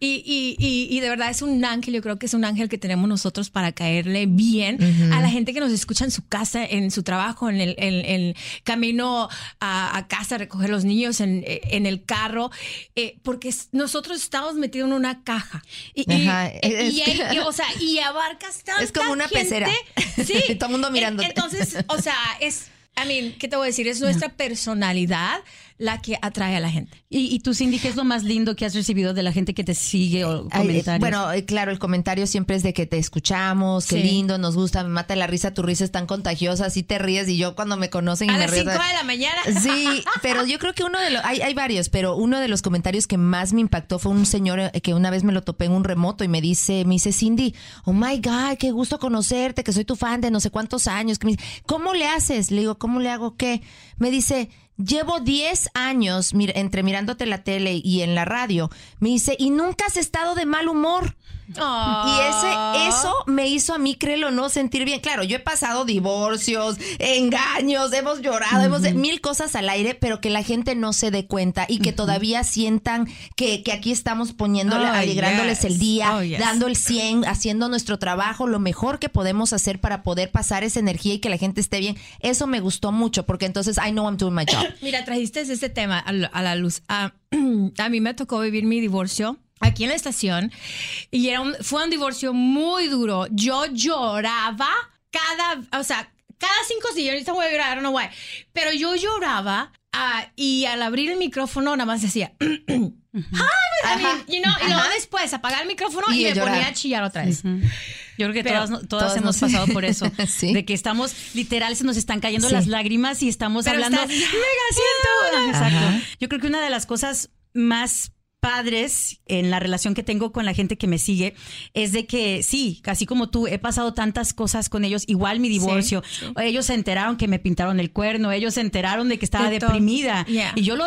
Y, y, y, y de verdad es un ángel, yo creo que es un ángel que tenemos nosotros para caerle bien a la gente que nos escucha en su casa, en su trabajo, en el, en- camino a, a casa, a recoger los niños, en, en el carro, eh, porque es- nosotros estamos metidos en una caja. Y,
Ajá,
y-
es
y- o sea, y abarcas tanta
Es como una
gente.
pecera.
Sí.
Todo el mundo mirándote.
Entonces, o sea, es, I mean, ¿qué te voy a decir? Es nuestra personalidad la que atrae a la gente.
Y, y tú, Cindy, ¿qué es lo más lindo que has recibido de la gente que te sigue o
Ay,
comentarios?
bueno, eh, claro, el comentario siempre es de que te escuchamos, qué
Sí.
lindo, nos gusta, me mata la risa, tu risa es tan contagiosa, así te ríes y yo cuando me conocen y
A las
río.
5 de la mañana.
Sí, pero yo creo que uno de los, hay, hay varios, pero uno de los comentarios que más me impactó fue un señor eh, que una vez me lo topé en un remoto y me dice, me dice, Cindy, oh my God, qué gusto conocerte, que soy tu fan de no sé cuántos años. Que me dice, ¿Cómo le haces? Le digo, ¿cómo le hago qué? Me dice, Llevo 10 años entre mirándote la tele y en la radio. Me dice, y nunca has estado de mal humor. Y ese, eso me hizo a mí, créelo no, sentir bien. Claro, yo he pasado divorcios, engaños, hemos llorado, hemos de mil cosas al aire, pero que la gente no se dé cuenta y que todavía sientan que, que aquí estamos poniéndole,
Oh,
alegrándoles
yes.
el día,
Oh, yes.
dando el 100, haciendo nuestro trabajo, lo mejor que podemos hacer para poder pasar esa energía y que la gente esté bien. Eso me gustó mucho porque entonces I know I'm doing my job.
Mira, trajiste este tema a la, a la luz. A, a mí me tocó vivir mi divorcio aquí en la estación y era un- fue un divorcio muy duro. Yo lloraba cada, o sea, cada cinco. Ahorita voy a llorar, I don't know why. Pero yo lloraba ah, y al abrir el micrófono nada más decía. I mean, you know, y luego después apagar el micrófono y,
Y
me
llorar.
ponía a chillar otra vez.
Yo creo que
Pero
todas, todas hemos
nos-
pasado por eso.
Sí.
De que estamos, literal, se nos están cayendo
Sí.
las lágrimas y estamos
Pero
hablando.
estás-
¡Mega siento! Exacto. Yo creo que una de las cosas más padres en la relación que tengo con la gente que me sigue es de que sí, casi como tú, he pasado tantas cosas con ellos, igual mi divorcio, ellos se enteraron que me pintaron el cuerno, ellos se enteraron de que estaba
De
deprimida
Yeah.
y yo lo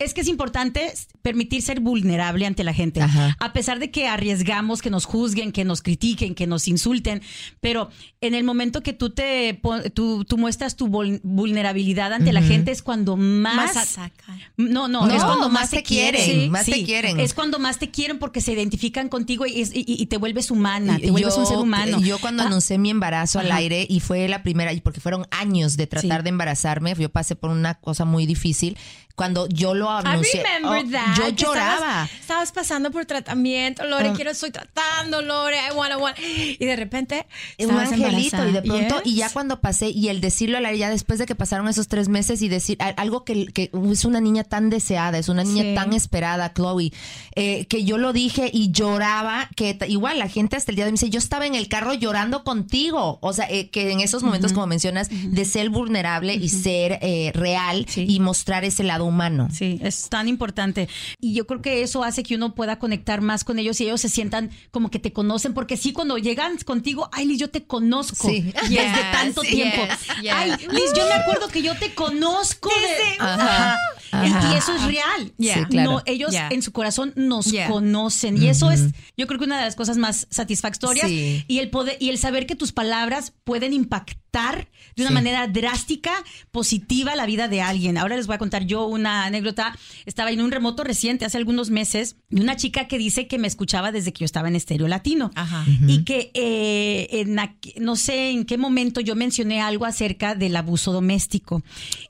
es que es importante permitir ser vulnerable ante la gente,
Ajá.
a pesar de que arriesgamos que nos juzguen, que nos critiquen, que nos insulten, pero en el momento que tú te tú, tú muestras tu vul- vulnerabilidad ante la gente es cuando más,
Más ataca.
no, no,
No,
es cuando más,
más
te
quieren,
quieren,
más te quieren.
Es cuando más te quieren porque se identifican contigo y, es- y- y te vuelves humana, te
Y
vuelves
yo-
un ser humano.
Yo cuando
Ah,
anuncié mi embarazo al aire y fue la primera, y porque fueron años de tratar
Sí.
de embarazarme, yo pasé por una cosa muy difícil. Cuando yo lo
I
anuncié,
remember
oh,
that.
yo lloraba.
Estabas, estabas pasando por tratamiento, Lore,
Um,
quiero, estoy tratando, Lore, I wanna, want. Y de repente,
un angelito
embarazada.
y de pronto y ya cuando pasé y el decirlo al aire ya después de que pasaron esos tres meses y decir algo que, que es una niña tan deseada es una niña
Sí.
tan esperada Chloe eh, que yo lo dije y lloraba que igual la gente hasta el día de hoy me dice yo estaba en el carro llorando contigo o sea eh, que en esos momentos como mencionas de ser vulnerable y ser eh, real
Sí.
y mostrar ese lado humano
Sí, es tan importante. Y yo creo que eso hace que uno pueda conectar más con ellos y ellos se sientan como que te conocen, porque sí, cuando llegan contigo, ay, Liz, yo te conozco
Sí.
desde
Yes,
tanto
yes,
tiempo.
yes.
Ay, Liz, yo me acuerdo que yo te conozco de...
Ajá,
Ajá. Y-. Y eso es real.
Yeah. Sí,
claro.
No, ellos
Yeah.
en su corazón nos
Yeah.
conocen. Y eso es, yo creo que una de las cosas más satisfactorias.
Sí.
Y el poder, y el saber que tus palabras pueden impactar de una
Sí.
manera drástica, positiva la vida de alguien. Ahora les voy a contar yo una anécdota. Estaba en un remoto reciente, hace algunos meses, de una chica que dice que me escuchaba desde que yo estaba en Estéreo Latino.
Ajá.
Y que eh, en no sé en qué momento yo mencioné algo acerca del abuso doméstico.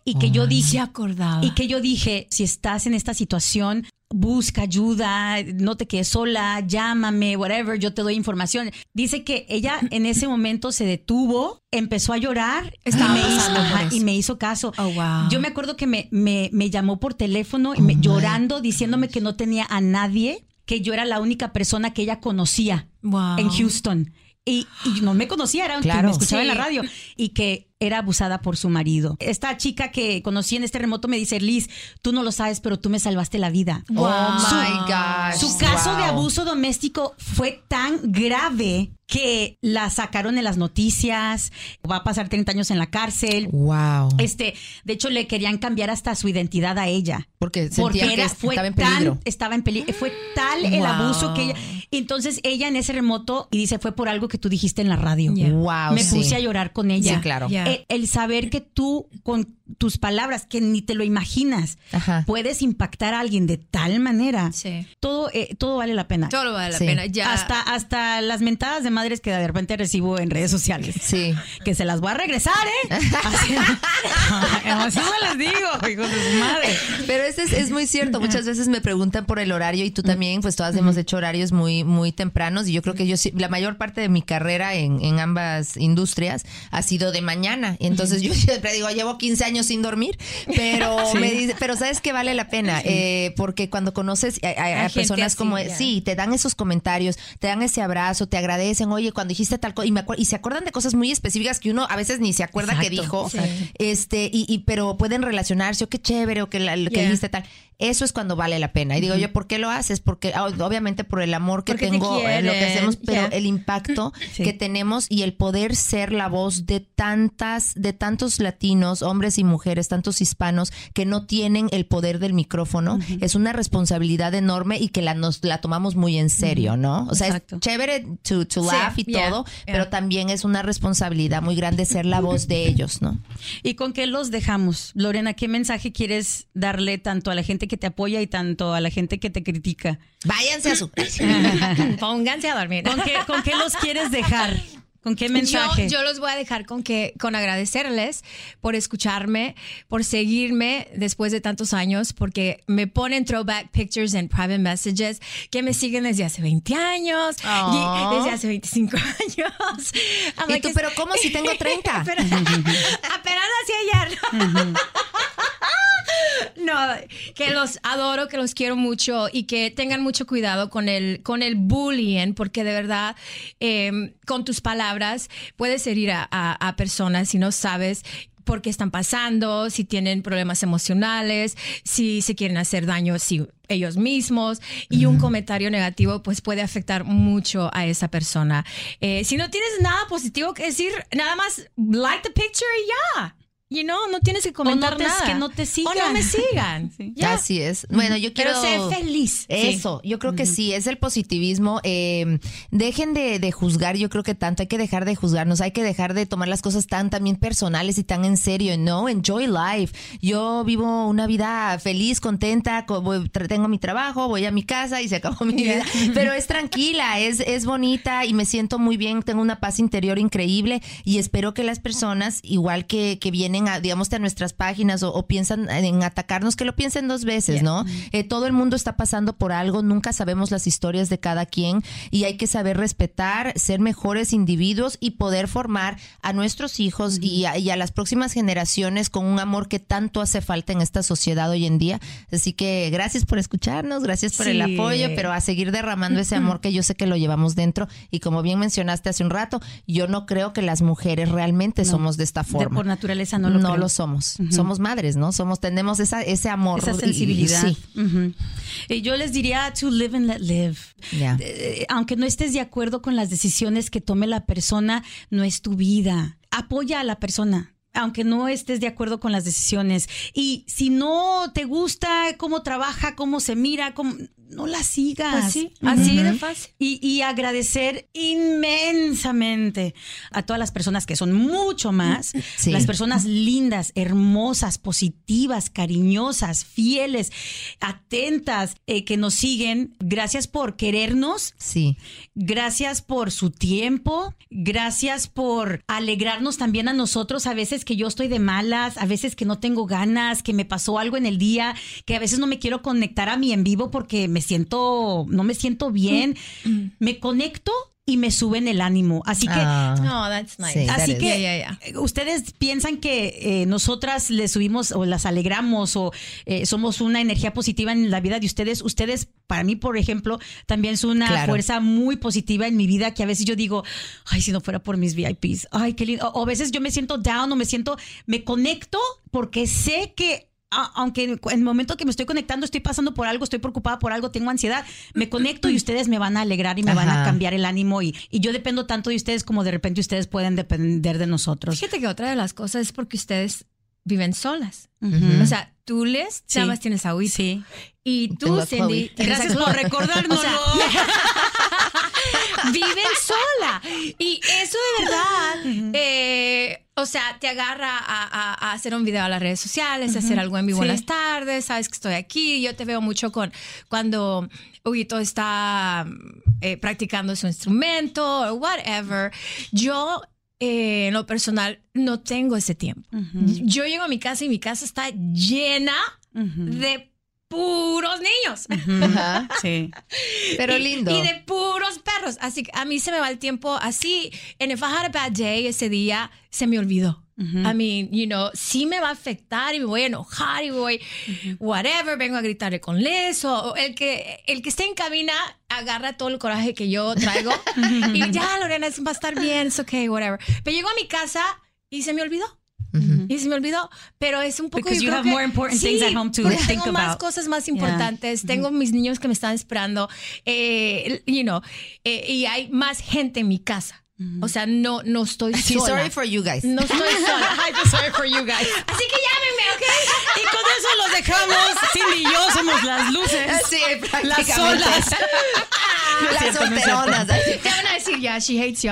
Y que yo dije,
Se acordaba.
y que yo dije, si estás en esta situación, busca ayuda, no te quedes sola, llámame, whatever, yo te doy información. Dice que ella en ese momento se detuvo, empezó a llorar y me, hizo, ajá, y me hizo caso.
Oh, wow.
Yo me acuerdo que me, me, me llamó por teléfono me- llorando, diciéndome que no tenía a nadie, que yo era la única persona que ella conocía
Wow.
en Houston. Y, y no me conocía, era que
Claro.
me escuchaba en la radio y que era abusada por su marido. Esta chica que conocí en este remoto me dice, Liz, tú no lo sabes, pero tú me salvaste la vida.
oh
Su-
my gosh
Su caso de
wow.
abuso doméstico fue tan grave que la sacaron en las noticias, va a pasar 30 años en la cárcel.
wow
Este, de hecho, le querían cambiar hasta su identidad a ella.
porque
Porque
sentía
era,
que
fue
estaba en peligro
tan, estaba en peligro. Fue tal el
Wow.
abuso que ella. Entonces ella en ese remoto y dice fue por algo que tú dijiste en la radio.
Yeah.
wow
Me
sí.
puse a llorar con ella.
Sí, claro.
Yeah.
El, el saber que tú con tus palabras que ni te lo imaginas
Ajá.
puedes impactar a alguien de tal manera.
Sí.
Todo eh, todo vale la pena.
Todo vale la
Sí.
pena. Ya.
Hasta hasta las mentadas de madres que de repente recibo en redes sociales.
sí
Que se las voy a regresar, ¿eh? Así, así me las digo, hijos de su madre.
Pero eso es, es muy cierto. Muchas veces me preguntan por el horario y tú también, pues todas hemos hecho horarios muy, muy tempranos y yo creo que yo la mayor parte de mi carrera en, en ambas industrias ha sido de mañana. Y entonces yo siempre digo, llevo 15 años sin dormir, pero
Sí.
me dice, pero sabes que vale la pena, Eh, porque cuando conoces a, personas
así,
como,
ya.
sí, te dan esos comentarios, te dan ese abrazo, te agradecen, oye, cuando dijiste tal cosa, y, me y se acuerdan de cosas muy específicas que uno a veces ni se acuerda que
Exacto,
dijo,
exacto.
este, y, y- pero pueden relacionarse, o qué chévere, o que, la- que
Yeah.
dijiste tal. Eso es cuando vale la pena. Y digo yo, ¿por qué lo haces? Porque ah, obviamente por el amor que
Porque te
tengo en lo que hacemos, pero
yeah.
el impacto
Sí.
que tenemos y el poder ser la voz de de tantos latinos, hombres y mujeres, tantos hispanos que no tienen el poder del micrófono, es una responsabilidad enorme y que la nos la tomamos muy en serio, ¿no? O sea,
Exacto.
es chévere to, to
Sí,
laugh y
yeah,
todo,
yeah.
pero también es una responsabilidad muy grande ser la voz de ellos, ¿no?
¿Y con qué los dejamos? Lorena, ¿qué mensaje quieres darle tanto a la gente que te apoya y tanto a la gente que te critica?
Váyanse a su
Pónganse a dormir.
¿Con qué, con qué los quieres dejar? ¿Con qué
Yo,
mensaje?
yo los voy a dejar con que con agradecerles por escucharme, por seguirme después de tantos años, porque me ponen throwback pictures en private messages que me siguen desde hace 20 años y desde hace 25 años. I'm
¿Y
like,
tú, pero cómo si tengo 30?
Pero- apenas así ayer. No, que los adoro, que los quiero mucho y que tengan mucho cuidado con el, con el bullying, porque de verdad, eh, con tus palabras puedes herir a, a, a personas si no sabes por qué están pasando, si tienen problemas emocionales, si se quieren hacer daño si ellos mismos y un comentario negativo pues puede afectar mucho a esa persona. Eh, si no tienes nada positivo que decir, nada más like the picture y ya. You know, no tienes que comentar
no te-
nada.
que no te sigan.
O no me sigan.
Sí.
Ya.
Así es. Bueno, yo quiero.
Pero sé feliz.
Eso, yo creo que sí, es el positivismo. Eh, dejen de, de juzgar, yo creo que tanto, hay que dejar de juzgarnos, hay que dejar de tomar las cosas tan también personales y tan en serio, ¿no? Enjoy life. Yo vivo una vida feliz, contenta, tengo mi trabajo, voy a mi casa y se acabó mi vida. Pero es tranquila, es, es bonita y me siento muy bien, tengo una paz interior increíble y espero que las personas, igual que, que vienen a, digamos, a nuestras páginas o, o piensan en atacarnos, que lo piensen dos veces, ¿no? Eh, todo el mundo está pasando por algo, nunca sabemos las historias de cada quien y hay que saber respetar, ser mejores individuos y poder formar a nuestros hijos y, a, y a las próximas generaciones con un amor que tanto hace falta en esta sociedad hoy en día. Así que gracias por escucharnos, gracias por el
Sí.
apoyo, pero a seguir derramando ese amor que yo sé que lo llevamos dentro y como bien mencionaste hace un rato, yo no creo que las mujeres realmente somos de esta
De
forma.
por naturaleza no lo
no lo somos. Somos madres, ¿no? Somos, tenemos esa, ese amor.
Esa
y-
sensibilidad. Y yo les diría to live and let live. Eh, aunque no estés de acuerdo con las decisiones que tome la persona, no es tu vida. Apoya a la persona. Aunque no estés de acuerdo con las decisiones. Y si no te gusta cómo trabaja, cómo se mira, cómo, no la sigas.
Pues sí, así de fácil.
Y, y agradecer inmensamente a todas las personas que son mucho más,
Sí.
las personas lindas, hermosas, positivas, cariñosas, fieles, atentas, eh, que nos siguen. Gracias por querernos,
Sí.
gracias por su tiempo, gracias por alegrarnos también a nosotros a veces que yo estoy de malas, a veces que no tengo ganas, que me pasó algo en el día, que a veces no me quiero conectar a mi en vivo porque me siento, no me siento bien. Me conecto y me suben el ánimo. Así que
Ah.
No, that's nice.
Sí,
Así que
Yeah, yeah, yeah.
ustedes piensan que eh, nosotras les subimos o las alegramos o eh, somos una energía positiva en la vida de ustedes. Ustedes, para mí, por ejemplo, también son una
Claro.
fuerza muy positiva en mi vida que a veces yo digo, ay, si no fuera por mis VIPs, ay, qué lindo. O, o a veces yo me siento down o me siento, me conecto porque sé que a- aunque en el momento que me estoy conectando estoy pasando por algo, estoy preocupada por algo, tengo ansiedad, me conecto y ustedes me van a alegrar y me van a cambiar el ánimo y, y yo dependo tanto de ustedes como de repente ustedes pueden depender de nosotros.
Fíjate que otra de las cosas es porque ustedes viven solas. O sea, tú les
Sí.
nada más tienes a.
Sí.
Y tú, Cindy,
Chloe.
tienes a
Gracias por recordárnoslo.
O sea, viven sola. Y eso de verdad, eh, o sea, te agarra a, a- a hacer un video a las redes sociales, a hacer algo en vivo en
Sí.
las tardes, sabes que estoy aquí. Yo te veo mucho con cuando Huguito está eh, practicando su instrumento o whatever. Yo, eh, en lo personal, no tengo ese tiempo. Yo llego a mi casa y mi casa está llena de puros niños.
Ajá.
Sí.
Pero lindo.
Y, de puros perros. Así que a mí se me va el tiempo así. En if I had a bad day ese día, se me olvidó. I mean, you know, sí me va a afectar y me voy a enojar y voy, whatever, vengo a gritarle con Les o el que, el que esté en cabina agarra todo el coraje que yo traigo y ya, Lorena, va a estar bien, es ok, whatever. Pero llego a mi casa y se me olvidó. Y se me olvidó, pero es un poco
Because
yo
you
creo
have
que-
more important things at home to think
tengo más
about.
cosas más
Yeah.
importantes. Tengo mis niños que me están esperando, eh, you know, eh, y hay más gente en mi casa. O sea, no, no estoy
Sí,
sola.
sorry for you guys.
No estoy sola.
I feel sorry for you guys.
Así que llámenme, ¿ok?
Y con eso los dejamos. Cindy y yo somos las luces.
Sí,
Las solas.
Las
no
solteronas.
Te van a decir, ya, she hates you.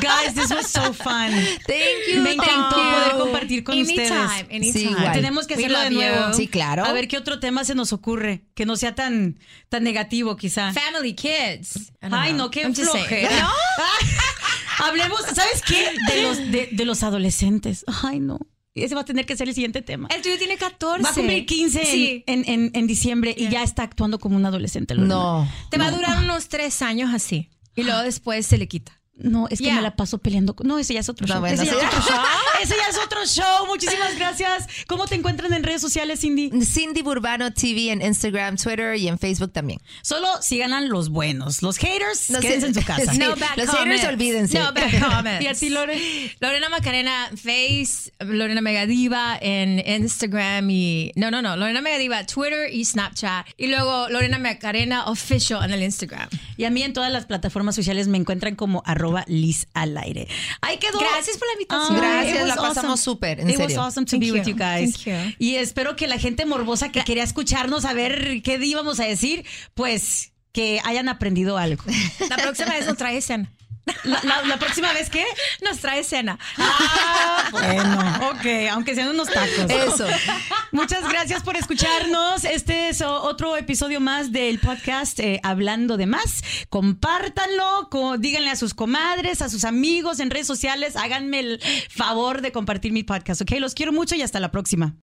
Guys, this was so fun.
Thank you.
Me encantó
thank you.
poder compartir con
anytime,
ustedes.
Anytime,
Sí, igual.
Tenemos que
We
hacerlo de nuevo.
you.
Sí, claro.
A ver qué otro tema se nos ocurre. Que no sea tan, tan negativo, quizá.
Family kids.
Ay,
know.
no, qué flojera. Hablemos, ¿sabes qué? De los, de, de los adolescentes. Ay, no. Ese va a tener que ser el siguiente tema.
El tuyo tiene 14.
Va a cumplir 15 en,
Sí.
en, en- en diciembre y ya está actuando como un adolescente. Lorena.
No.
Te va a durar unos tres años así. Y luego después se le quita.
No, es que me la paso peleando. con- No, ese ya es otro
No,
show.
bueno,
ese, ya
sí.
es otro show. ese ya es otro show. Muchísimas gracias. ¿Cómo te encuentran en redes sociales, Cindy?
Cindy Burbano TV en Instagram, Twitter y en Facebook también.
Solo sigan a los buenos. Los haters,
No sé.
quédense en su casa.
Sí.
No bad
los haters,
comments.
olvídense.
No bad comments.
¿Y a ti, Lore?
Lorena Macarena Face, Lorena Megadiva en Instagram y no, no, no, Lorena Megadiva Twitter y Snapchat y luego Lorena Macarena Official en el Instagram.
Y a mí en todas las plataformas sociales me encuentran como arroba Liz al aire. Ahí quedó.
Gracias por la invitación.
Gracias,
it was
la pasamos súper, en
It
serio.
was awesome to
Thank
be
you,
with you guys.
thank you.
Y espero que la gente morbosa que quería escucharnos a ver qué íbamos a decir, pues que hayan aprendido algo.
La próxima vez nos trae cena.
La, la- la próxima vez qué?
Nos trae cena.
Ah, bueno, ok, aunque sean unos tacos.
Eso.
Muchas gracias por escucharnos. Este es otro episodio más del podcast eh, Hablando de Más. Compártanlo, co- díganle a sus comadres, a sus amigos en redes sociales. Háganme el favor de compartir mi podcast, ¿ok? Los quiero mucho y hasta la próxima.